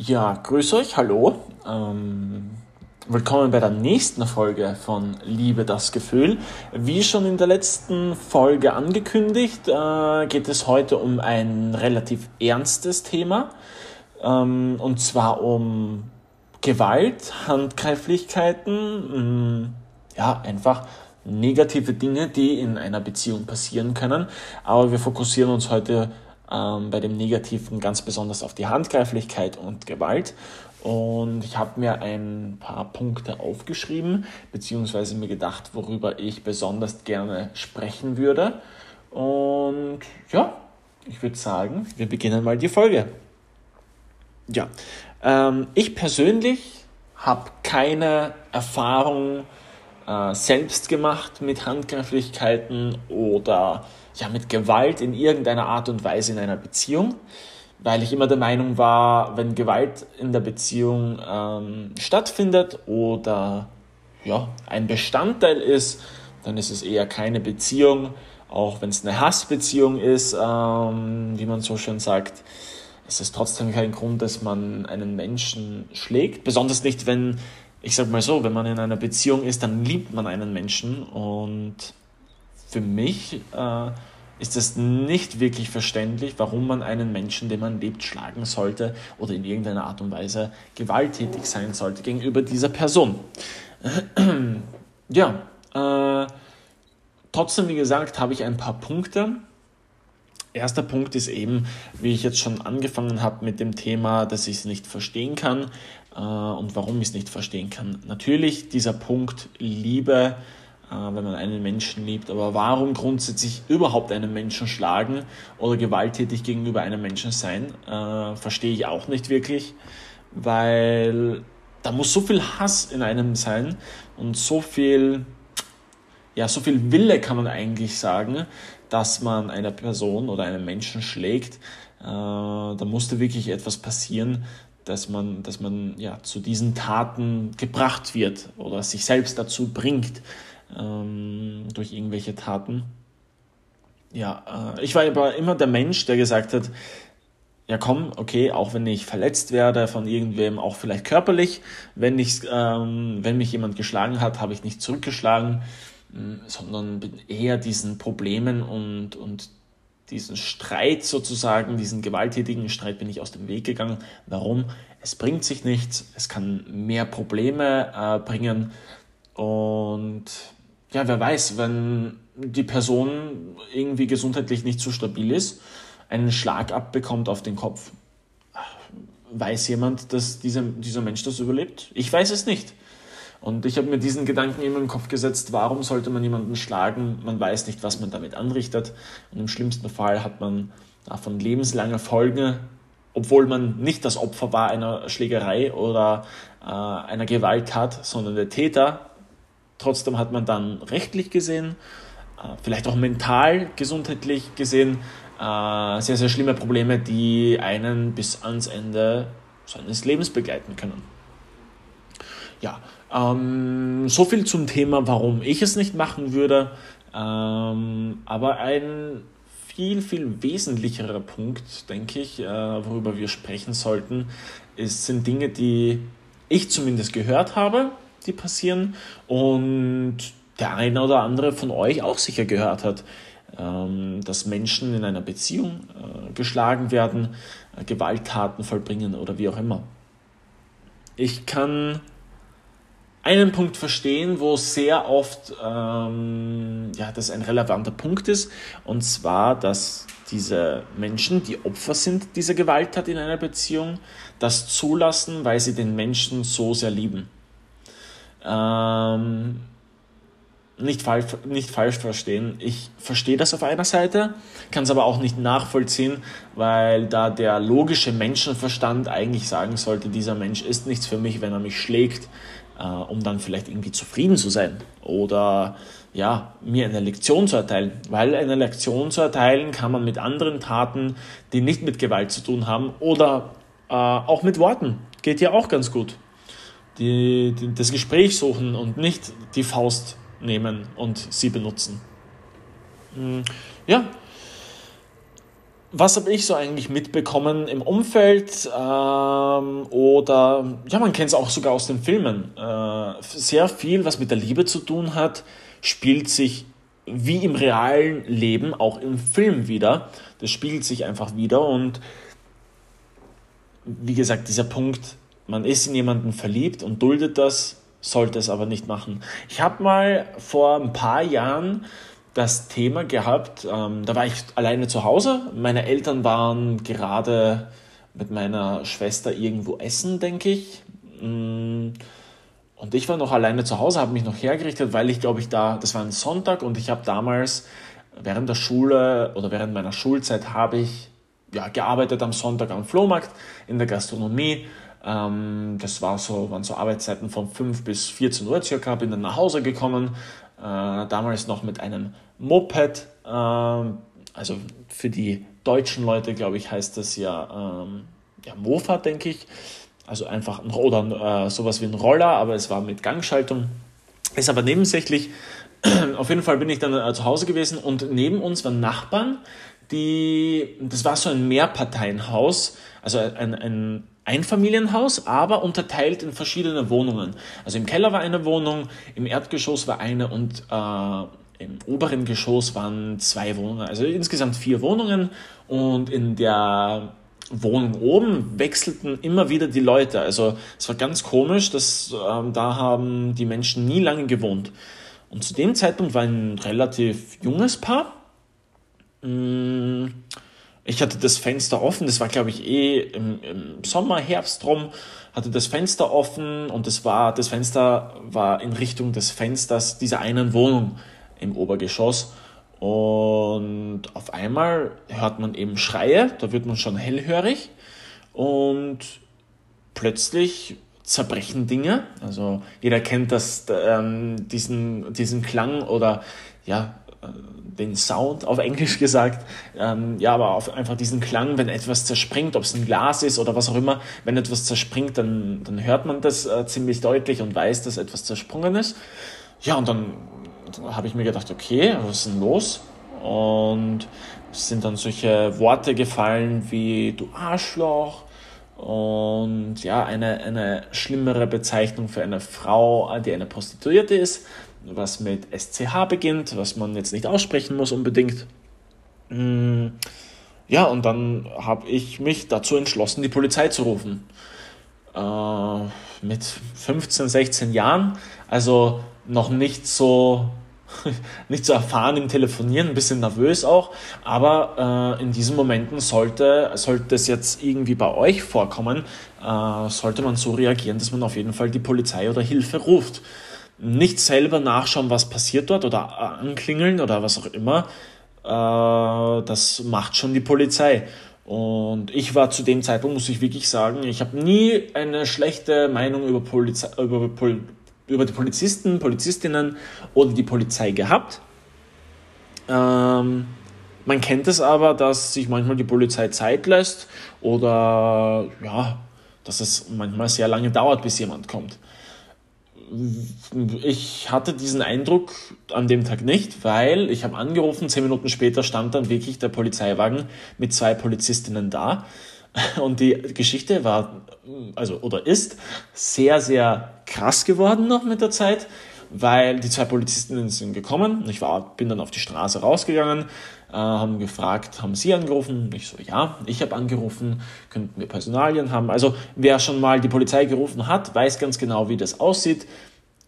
Ja, grüß euch, hallo. Ähm, willkommen bei der nächsten Folge von Liebe das Gefühl. Wie schon in der letzten Folge angekündigt, äh, geht es heute um ein relativ ernstes Thema. Ähm, und zwar um Gewalt, Handgreiflichkeiten, mh, mm, ja, einfach negative Dinge, die in einer Beziehung passieren können. Aber wir fokussieren uns heute ähm, bei dem Negativen ganz besonders auf die Handgreiflichkeit und Gewalt. Und ich habe mir ein paar Punkte aufgeschrieben, beziehungsweise mir gedacht, worüber ich besonders gerne sprechen würde. Und ja, ich würde sagen, wir beginnen mal die Folge. Ja, ähm, ich persönlich habe keine Erfahrung äh, selbst gemacht mit Handgreiflichkeiten oder ja, mit Gewalt in irgendeiner Art und Weise in einer Beziehung, weil ich immer der Meinung war, wenn Gewalt in der Beziehung ähm, stattfindet oder ja, ein Bestandteil ist, dann ist es eher keine Beziehung, auch wenn es eine Hassbeziehung ist, ähm, wie man so schön sagt, ist es trotzdem kein Grund, dass man einen Menschen schlägt. Besonders nicht, wenn, ich sag mal so, wenn man in einer Beziehung ist, dann liebt man einen Menschen und für mich äh, ist es nicht wirklich verständlich, warum man einen Menschen, den man lebt, schlagen sollte oder in irgendeiner Art und Weise gewalttätig sein sollte gegenüber dieser Person. ja, äh, trotzdem, wie gesagt, habe ich ein paar Punkte. Erster Punkt ist eben, wie ich jetzt schon angefangen habe mit dem Thema, dass ich es nicht verstehen kann äh, und warum ich es nicht verstehen kann. Natürlich dieser Punkt Liebe wenn man einen Menschen liebt. Aber warum grundsätzlich überhaupt einen Menschen schlagen oder gewalttätig gegenüber einem Menschen sein, äh, verstehe ich auch nicht wirklich, weil da muss so viel Hass in einem sein und so viel, ja, so viel Wille kann man eigentlich sagen, dass man einer Person oder einem Menschen schlägt. Äh, da musste wirklich etwas passieren, dass man, dass man ja, zu diesen Taten gebracht wird oder sich selbst dazu bringt, ähm, durch irgendwelche Taten. Ja, äh, ich war aber immer der Mensch, der gesagt hat, ja komm, okay, auch wenn ich verletzt werde von irgendwem, auch vielleicht körperlich, wenn, ich, ähm, wenn mich jemand geschlagen hat, habe ich nicht zurückgeschlagen, äh, sondern bin eher diesen Problemen und, und diesen Streit sozusagen, diesen gewalttätigen Streit bin ich aus dem Weg gegangen. Warum? Es bringt sich nichts, es kann mehr Probleme äh, bringen und ja, wer weiß, wenn die Person irgendwie gesundheitlich nicht so stabil ist, einen Schlag abbekommt auf den Kopf, weiß jemand, dass dieser, dieser Mensch das überlebt? Ich weiß es nicht. Und ich habe mir diesen Gedanken immer im Kopf gesetzt, warum sollte man jemanden schlagen? Man weiß nicht, was man damit anrichtet. Und im schlimmsten Fall hat man davon lebenslange Folgen, obwohl man nicht das Opfer war einer Schlägerei oder äh, einer Gewalttat, sondern der Täter Trotzdem hat man dann rechtlich gesehen, äh, vielleicht auch mental, gesundheitlich gesehen, äh, sehr, sehr schlimme Probleme, die einen bis ans Ende seines Lebens begleiten können. Ja, ähm, so viel zum Thema, warum ich es nicht machen würde. Ähm, aber ein viel, viel wesentlicherer Punkt, denke ich, äh, worüber wir sprechen sollten, ist, sind Dinge, die ich zumindest gehört habe, die passieren und der eine oder andere von euch auch sicher gehört hat, ähm, dass Menschen in einer Beziehung äh, geschlagen werden, äh, Gewalttaten vollbringen oder wie auch immer. Ich kann einen Punkt verstehen, wo sehr oft ähm, ja, das ein relevanter Punkt ist, und zwar, dass diese Menschen, die Opfer sind dieser Gewalttat in einer Beziehung, das zulassen, weil sie den Menschen so sehr lieben. Ähm, nicht, falsch, nicht falsch verstehen. Ich verstehe das auf einer Seite, kann es aber auch nicht nachvollziehen, weil da der logische Menschenverstand eigentlich sagen sollte, dieser Mensch ist nichts für mich, wenn er mich schlägt, äh, um dann vielleicht irgendwie zufrieden zu sein oder ja, mir eine Lektion zu erteilen. Weil eine Lektion zu erteilen kann man mit anderen Taten, die nicht mit Gewalt zu tun haben oder äh, auch mit Worten. Geht ja auch ganz gut die, die, das Gespräch suchen und nicht die Faust nehmen und sie benutzen. Hm, ja. was habe ich so eigentlich mitbekommen im Umfeld ähm, oder ja, man kennt es auch sogar aus den Filmen. Äh, sehr viel, was mit der Liebe zu tun hat, spielt sich wie im realen Leben auch im Film wieder. Das spiegelt sich einfach wieder und wie gesagt, dieser Punkt, man ist in jemanden verliebt und duldet das, sollte es aber nicht machen. Ich habe mal vor ein paar Jahren das Thema gehabt. Ähm, da war ich alleine zu Hause. Meine Eltern waren gerade mit meiner Schwester irgendwo essen, denke ich. Mm, und ich war noch alleine zu Hause, habe mich noch hergerichtet, weil ich glaube ich da, das war ein Sonntag und ich habe damals während der Schule oder während meiner Schulzeit habe ich ja, gearbeitet am Sonntag am Flohmarkt in der Gastronomie. Ähm, das war so, waren so Arbeitszeiten von 5 bis 14 Uhr circa, bin dann nach Hause gekommen, äh, damals noch mit einem Moped, ähm, also für die deutschen Leute, glaube ich, heißt das ja, ähm, ja Mofa, denke ich. Also einfach ein, oder äh, sowas wie ein Roller, aber es war mit Gangschaltung. Ist aber nebensächlich. Auf jeden Fall bin ich dann äh, zu Hause gewesen und neben uns waren Nachbarn, die, das war so ein Mehrparteienhaus, also ein, ein Einfamilienhaus, aber unterteilt in verschiedene Wohnungen. Also im Keller war eine Wohnung, im Erdgeschoss war eine und äh, im oberen Geschoss waren zwei Wohnungen, also insgesamt vier Wohnungen und in der Wohnung oben wechselten immer wieder die Leute. Also es war ganz komisch, dass ähm, da haben die Menschen nie lange gewohnt. Und zu dem Zeitpunkt war ein relativ junges Paar. Mm, ich hatte das Fenster offen, das war glaube ich eh im, im Sommer, Herbst rum, hatte das Fenster offen und das war, das Fenster war in Richtung des Fensters dieser einen Wohnung im Obergeschoss. Und auf einmal hört man eben Schreie, da wird man schon hellhörig und plötzlich zerbrechen Dinge. Also jeder kennt das, ähm, diesen, diesen Klang oder ja, den Sound auf Englisch gesagt. Ähm, ja, aber auf einfach diesen Klang, wenn etwas zerspringt, ob es ein Glas ist oder was auch immer, wenn etwas zerspringt, dann, dann hört man das äh, ziemlich deutlich und weiß, dass etwas zersprungen ist. Ja, und dann habe ich mir gedacht, okay, was ist denn los? Und es sind dann solche Worte gefallen wie du Arschloch und ja, eine, eine schlimmere Bezeichnung für eine Frau, die eine Prostituierte ist, was mit SCH beginnt, was man jetzt nicht aussprechen muss unbedingt. Mm, ja, und dann habe ich mich dazu entschlossen, die Polizei zu rufen. Äh, mit 15, 16 Jahren, also noch nicht so nicht so erfahren im Telefonieren, ein bisschen nervös auch, aber äh, in diesen Momenten sollte, sollte es jetzt irgendwie bei euch vorkommen, äh, sollte man so reagieren, dass man auf jeden Fall die Polizei oder Hilfe ruft. Nicht selber nachschauen, was passiert dort oder äh, anklingeln oder was auch immer, äh, das macht schon die Polizei. Und ich war zu dem Zeitpunkt, muss ich wirklich sagen, ich habe nie eine schlechte Meinung über, Polizei, über über die Polizisten, Polizistinnen oder die Polizei gehabt. Ähm, man kennt es aber, dass sich manchmal die Polizei Zeit lässt oder ja, dass es manchmal sehr lange dauert, bis jemand kommt. Ich hatte diesen Eindruck an dem Tag nicht, weil ich habe angerufen, zehn Minuten später stand dann wirklich der Polizeiwagen mit zwei Polizistinnen da. Und die Geschichte war, also oder ist sehr, sehr krass geworden noch mit der Zeit, weil die zwei Polizistinnen sind gekommen. Ich war, bin dann auf die Straße rausgegangen, äh, haben gefragt, haben sie angerufen? Ich so, ja, ich habe angerufen, könnten wir Personalien haben. Also wer schon mal die Polizei gerufen hat, weiß ganz genau, wie das aussieht.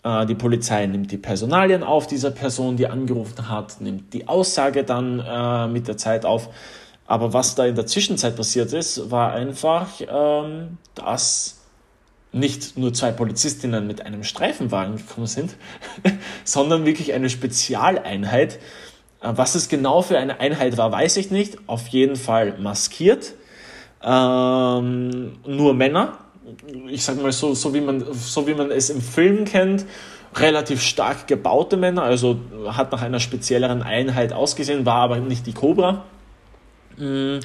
Äh, die Polizei nimmt die Personalien auf dieser Person, die angerufen hat, nimmt die Aussage dann äh, mit der Zeit auf aber was da in der Zwischenzeit passiert ist, war einfach, ähm, dass nicht nur zwei Polizistinnen mit einem Streifenwagen gekommen sind, sondern wirklich eine Spezialeinheit. Äh, was es genau für eine Einheit war, weiß ich nicht. Auf jeden Fall maskiert. Ähm, nur Männer. Ich sag mal so, so wie man, so wie man es im Film kennt. Relativ stark gebaute Männer, also hat nach einer spezielleren Einheit ausgesehen, war aber nicht die Cobra. Mm,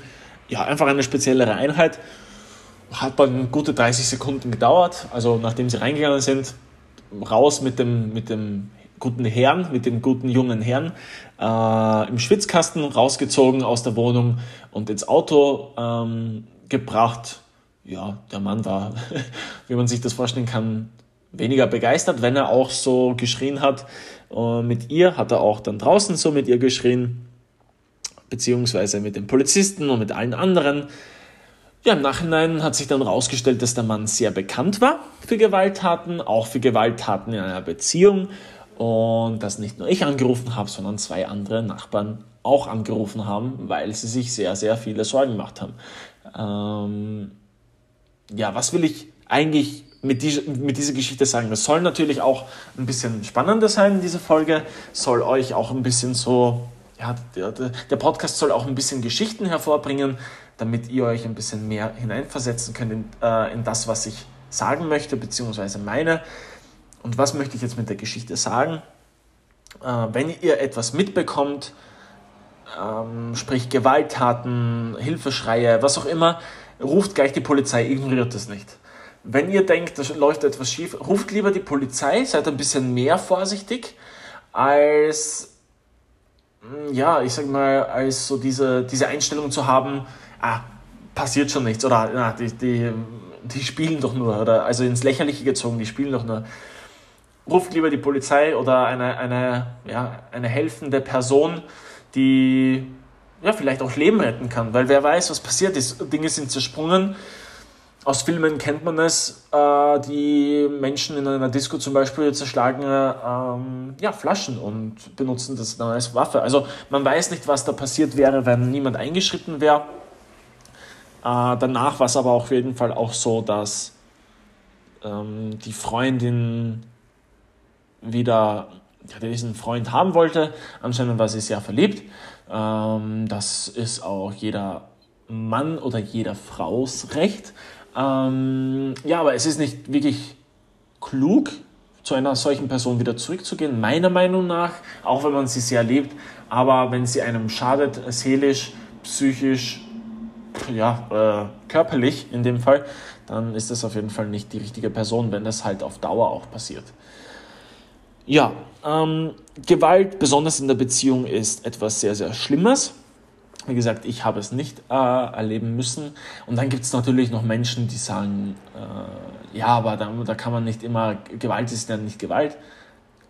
ja, einfach eine speziellere Einheit. Hat dann gute 30 Sekunden gedauert. Also nachdem sie reingegangen sind, raus mit dem, mit dem guten Herrn, mit dem guten jungen Herrn äh, im Schwitzkasten rausgezogen aus der Wohnung und ins Auto ähm, gebracht. Ja, der Mann war, wie man sich das vorstellen kann, weniger begeistert, wenn er auch so geschrien hat. Äh, mit ihr hat er auch dann draußen so mit ihr geschrien, beziehungsweise mit den Polizisten und mit allen anderen. Ja, im Nachhinein hat sich dann herausgestellt, dass der Mann sehr bekannt war für Gewalttaten, auch für Gewalttaten in einer Beziehung. Und dass nicht nur ich angerufen habe, sondern zwei andere Nachbarn auch angerufen haben, weil sie sich sehr, sehr viele Sorgen gemacht haben. Ähm, ja, was will ich eigentlich mit, die, mit dieser Geschichte sagen? Das soll natürlich auch ein bisschen spannender sein, diese Folge. Soll euch auch ein bisschen so, ja, der, der Podcast soll auch ein bisschen Geschichten hervorbringen, damit ihr euch ein bisschen mehr hineinversetzen könnt in, äh, in das, was ich sagen möchte, beziehungsweise meine. Und was möchte ich jetzt mit der Geschichte sagen? Äh, wenn ihr etwas mitbekommt, ähm, sprich Gewalttaten, Hilfeschreie, was auch immer, ruft gleich die Polizei, ignoriert das nicht. Wenn ihr denkt, da läuft etwas schief, ruft lieber die Polizei, seid ein bisschen mehr vorsichtig, als, hm, ja, ich sag mal, als so diese, diese Einstellung zu haben, ah, passiert schon nichts, oder na, die, die, die spielen doch nur, oder also ins Lächerliche gezogen, die spielen doch nur ruft lieber die Polizei oder eine, eine, ja, eine helfende Person, die ja, vielleicht auch Leben retten kann, weil wer weiß, was passiert ist. Dinge sind zersprungen. Aus Filmen kennt man es, äh, die Menschen in einer Disco zum Beispiel zerschlagen ähm, ja, Flaschen und benutzen das dann als Waffe. Also man weiß nicht, was da passiert wäre, wenn niemand eingeschritten wäre. Äh, danach war es aber auf jeden Fall auch so, dass ähm, die Freundin wieder ja, diesen Freund haben wollte. Anscheinend war sie sehr verliebt. Ähm, das ist auch jeder Mann oder jeder Frau's Recht. Ähm, ja, aber es ist nicht wirklich klug, zu einer solchen Person wieder zurückzugehen, meiner Meinung nach, auch wenn man sie sehr liebt. Aber wenn sie einem schadet, seelisch, psychisch, ja, äh, körperlich in dem Fall, dann ist das auf jeden Fall nicht die richtige Person, wenn das halt auf Dauer auch passiert. Ja, ähm, Gewalt, besonders in der Beziehung, ist etwas sehr, sehr Schlimmes. Wie gesagt, ich habe es nicht äh, erleben müssen. Und dann gibt es natürlich noch Menschen, die sagen, äh, ja, aber da, da kann man nicht immer, Gewalt ist ja nicht Gewalt.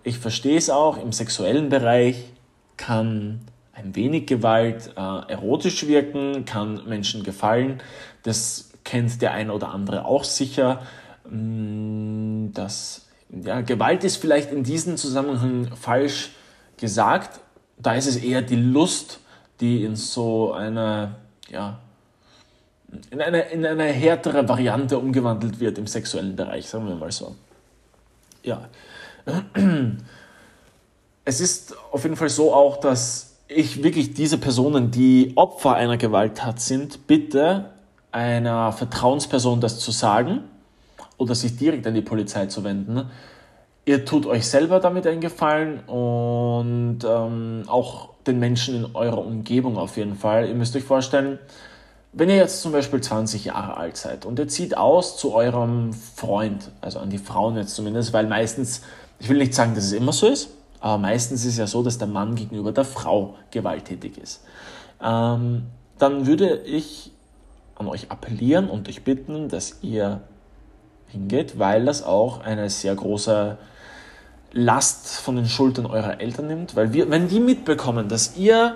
Ich verstehe es auch, im sexuellen Bereich kann ein wenig Gewalt äh, erotisch wirken, kann Menschen gefallen. Das kennt der eine oder andere auch sicher. Mm, das ja, Gewalt ist vielleicht in diesem Zusammenhang falsch gesagt. Da ist es eher die Lust, die in so eine, ja, in eine, in eine härtere Variante umgewandelt wird im sexuellen Bereich, sagen wir mal so. Ja. Es ist auf jeden Fall so auch, dass ich wirklich diese Personen, die Opfer einer Gewalttat sind, bitte einer Vertrauensperson das zu sagen oder sich direkt an die Polizei zu wenden. Ihr tut euch selber damit einen Gefallen und ähm, auch den Menschen in eurer Umgebung auf jeden Fall. Ihr müsst euch vorstellen, wenn ihr jetzt zum Beispiel 20 Jahre alt seid und ihr zieht aus zu eurem Freund, also an die Frauen jetzt zumindest, weil meistens, ich will nicht sagen, dass es immer so ist, aber meistens ist es ja so, dass der Mann gegenüber der Frau gewalttätig ist. Ähm, dann würde ich an euch appellieren und euch bitten, dass ihr hingeht, weil das auch eine sehr große Last von den Schultern eurer Eltern nimmt. Weil wir, wenn die mitbekommen, dass ihr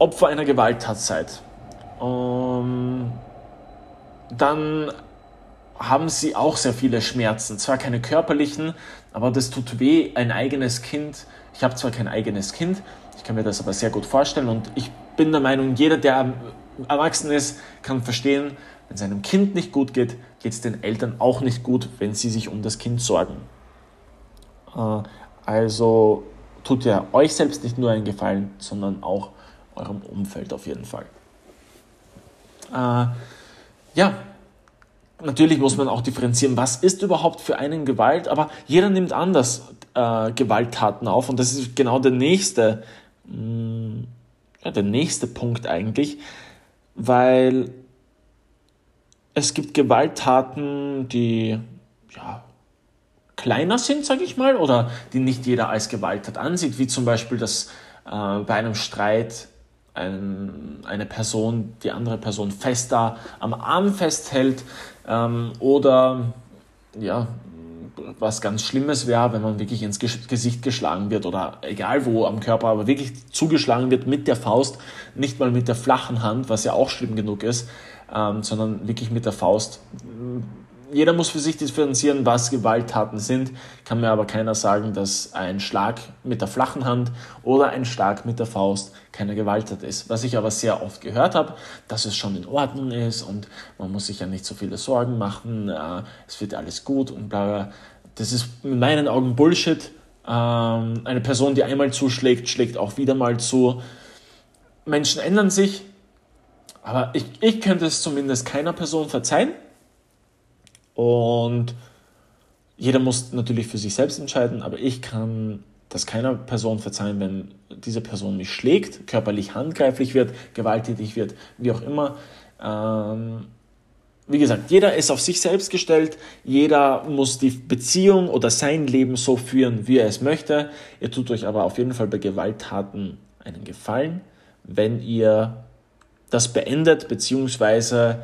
Opfer einer Gewalttat seid, ähm, dann haben sie auch sehr viele Schmerzen. Zwar keine körperlichen, aber das tut weh, ein eigenes Kind. Ich habe zwar kein eigenes Kind, ich kann mir das aber sehr gut vorstellen und ich bin der Meinung, jeder, der erwachsen ist, kann verstehen, wenn seinem Kind nicht gut geht, geht es den Eltern auch nicht gut, wenn sie sich um das Kind sorgen. Äh, also tut ihr euch selbst nicht nur einen Gefallen, sondern auch eurem Umfeld auf jeden Fall. Äh, ja, natürlich muss man auch differenzieren, was ist überhaupt für einen Gewalt, aber jeder nimmt anders äh, Gewalttaten auf und das ist genau der nächste, mh, mm, ja, der nächste Punkt eigentlich, weil es gibt Gewalttaten, die ja, kleiner sind, sage ich mal, oder die nicht jeder als Gewalttat ansieht, wie zum Beispiel, dass äh, bei einem Streit ein, eine Person die andere Person fester am Arm festhält ähm, oder ja, was ganz Schlimmes wäre, wenn man wirklich ins Gesicht geschlagen wird oder egal wo am Körper, aber wirklich zugeschlagen wird mit der Faust, nicht mal mit der flachen Hand, was ja auch schlimm genug ist, ähm, sondern wirklich mit der Faust jeder muss für sich differenzieren, was Gewalttaten sind. Kann mir aber keiner sagen, dass ein Schlag mit der flachen Hand oder ein Schlag mit der Faust keine Gewalttat ist. Was ich aber sehr oft gehört habe, dass es schon in Ordnung ist und man muss sich ja nicht so viele Sorgen machen, äh, es wird alles gut und bla bla. Das ist in meinen Augen Bullshit. Ähm, eine Person, die einmal zuschlägt, schlägt auch wieder mal zu. Menschen ändern sich, aber ich, ich könnte es zumindest keiner Person verzeihen. Und jeder muss natürlich für sich selbst entscheiden, aber ich kann das keiner Person verzeihen, wenn diese Person mich schlägt, körperlich handgreiflich wird, gewalttätig wird, wie auch immer. Ähm, wie gesagt, jeder ist auf sich selbst gestellt, jeder muss die Beziehung oder sein Leben so führen, wie er es möchte. Ihr tut euch aber auf jeden Fall bei Gewalttaten einen Gefallen, wenn ihr das beendet, beziehungsweise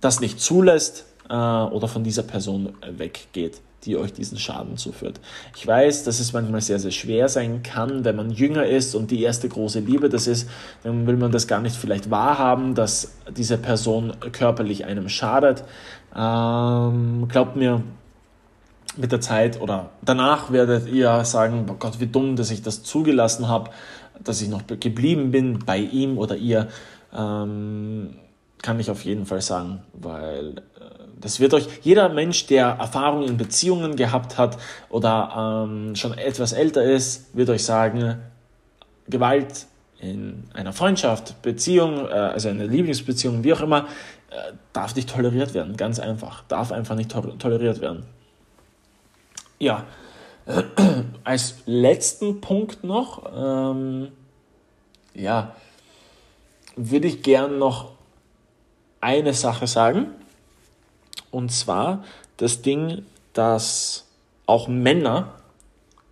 das nicht zulässt, äh, oder von dieser Person weggeht, die euch diesen Schaden zuführt. Ich weiß, dass es manchmal sehr, sehr schwer sein kann, wenn man jünger ist und die erste große Liebe das ist, dann will man das gar nicht vielleicht wahrhaben, dass diese Person körperlich einem schadet. Ähm, glaubt mir, mit der Zeit oder danach werdet ihr sagen, oh Gott, wie dumm, dass ich das zugelassen habe, dass ich noch geblieben bin bei ihm oder ihr. Ähm, kann ich auf jeden Fall sagen, weil das wird euch, jeder Mensch, der Erfahrung in Beziehungen gehabt hat oder ähm, schon etwas älter ist, wird euch sagen, Gewalt in einer Freundschaft, Beziehung, äh, also eine Lieblingsbeziehung, wie auch immer, äh, darf nicht toleriert werden. Ganz einfach. Darf einfach nicht to toleriert werden. Ja, als letzten Punkt noch, ähm, ja, würde ich gern noch eine Sache sagen. Und zwar das Ding, dass auch Männer,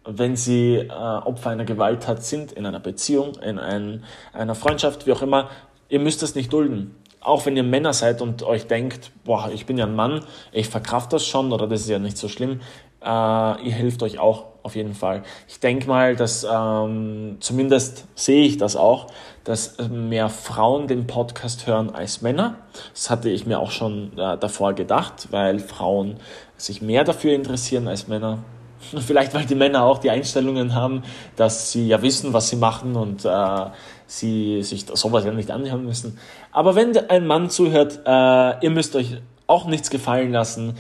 wenn sie äh, Opfer einer Gewalttat sind, in einer Beziehung, in ein, einer Freundschaft, wie auch immer, ihr müsst das nicht dulden. Auch wenn ihr Männer seid und euch denkt, boah, ich bin ja ein Mann, ich verkraft das schon oder das ist ja nicht so schlimm, äh, ihr helft euch auch auf jeden Fall. Ich denke mal, dass ähm, zumindest sehe ich das auch, dass mehr Frauen den Podcast hören als Männer. Das hatte ich mir auch schon äh, davor gedacht, weil Frauen sich mehr dafür interessieren als Männer. Vielleicht, weil die Männer auch die Einstellungen haben, dass sie ja wissen, was sie machen und äh, sie sich sowas ja nicht anhören müssen. Aber wenn ein Mann zuhört, äh, ihr müsst euch auch nichts gefallen lassen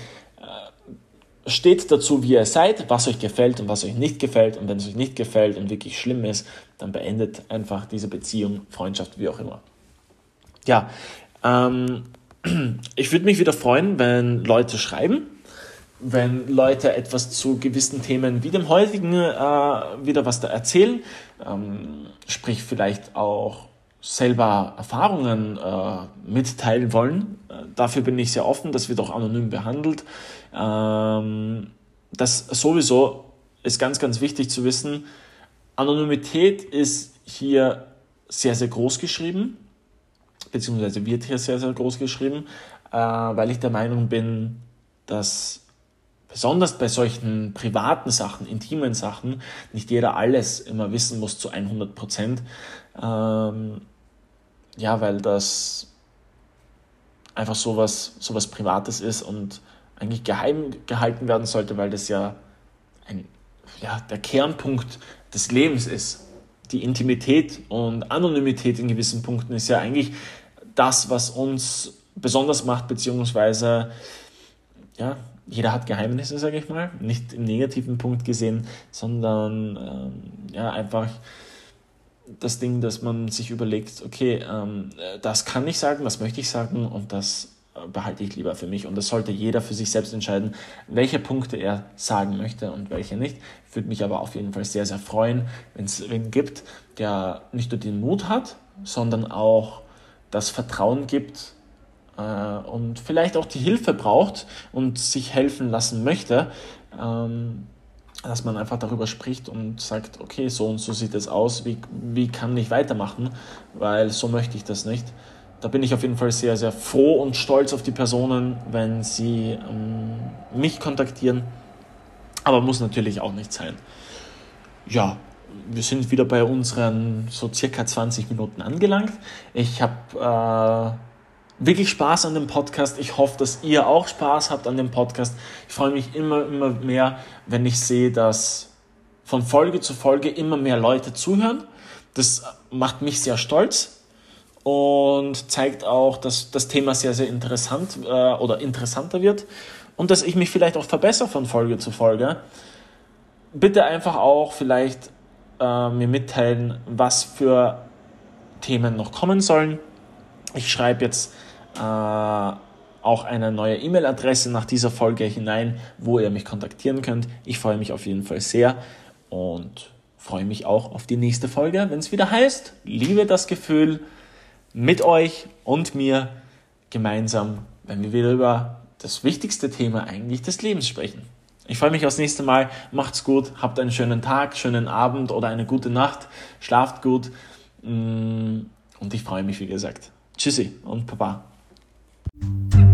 steht dazu, wie ihr seid, was euch gefällt und was euch nicht gefällt. Und wenn es euch nicht gefällt und wirklich schlimm ist, dann beendet einfach diese Beziehung, Freundschaft, wie auch immer. Ja, ähm, ich würde mich wieder freuen, wenn Leute schreiben, wenn Leute etwas zu gewissen Themen wie dem heutigen äh, wieder was da erzählen, ähm, sprich vielleicht auch selber Erfahrungen äh, mitteilen wollen. Äh, dafür bin ich sehr offen, das wird auch anonym behandelt. Ähm, das sowieso ist ganz, ganz wichtig zu wissen. Anonymität ist hier sehr, sehr groß geschrieben, beziehungsweise wird hier sehr, sehr groß geschrieben, äh, weil ich der Meinung bin, dass besonders bei solchen privaten Sachen, intimen Sachen, nicht jeder alles immer wissen muss zu 100 Prozent. Ähm, ja, weil das einfach sowas, sowas Privates ist und eigentlich geheim gehalten werden sollte, weil das ja, ein, ja der Kernpunkt des Lebens ist. Die Intimität und Anonymität in gewissen Punkten ist ja eigentlich das, was uns besonders macht, beziehungsweise ja, jeder hat Geheimnisse, sage ich mal, nicht im negativen Punkt gesehen, sondern ähm, ja, einfach das Ding, dass man sich überlegt, okay, ähm, das kann ich sagen, das möchte ich sagen und das äh, behalte ich lieber für mich. Und das sollte jeder für sich selbst entscheiden, welche Punkte er sagen möchte und welche nicht. Würde mich aber auf jeden Fall sehr, sehr freuen, wenn es wen gibt, der nicht nur den Mut hat, sondern auch das Vertrauen gibt äh, und vielleicht auch die Hilfe braucht und sich helfen lassen möchte, ähm, dass man einfach darüber spricht und sagt, okay, so und so sieht es aus, wie, wie kann ich weitermachen, weil so möchte ich das nicht. Da bin ich auf jeden Fall sehr, sehr froh und stolz auf die Personen, wenn sie ähm, mich kontaktieren. Aber muss natürlich auch nicht sein. Ja, wir sind wieder bei unseren so circa 20 Minuten angelangt. Ich habe äh, wirklich Spaß an dem Podcast. Ich hoffe, dass ihr auch Spaß habt an dem Podcast. Ich freue mich immer, immer mehr, wenn ich sehe, dass von Folge zu Folge immer mehr Leute zuhören. Das macht mich sehr stolz und zeigt auch, dass das Thema sehr, sehr interessant äh, oder interessanter wird und dass ich mich vielleicht auch verbessere von Folge zu Folge. Bitte einfach auch vielleicht äh, mir mitteilen, was für Themen noch kommen sollen. Ich schreibe jetzt auch eine neue E-Mail-Adresse nach dieser Folge hinein, wo ihr mich kontaktieren könnt. Ich freue mich auf jeden Fall sehr und freue mich auch auf die nächste Folge, wenn es wieder heißt, liebe das Gefühl, mit euch und mir gemeinsam, wenn wir wieder über das wichtigste Thema eigentlich des Lebens sprechen. Ich freue mich aufs nächste Mal. Macht's gut, habt einen schönen Tag, schönen Abend oder eine gute Nacht. Schlaft gut. Mm, und ich freue mich, wie gesagt. Tschüssi und Papa. Thank you.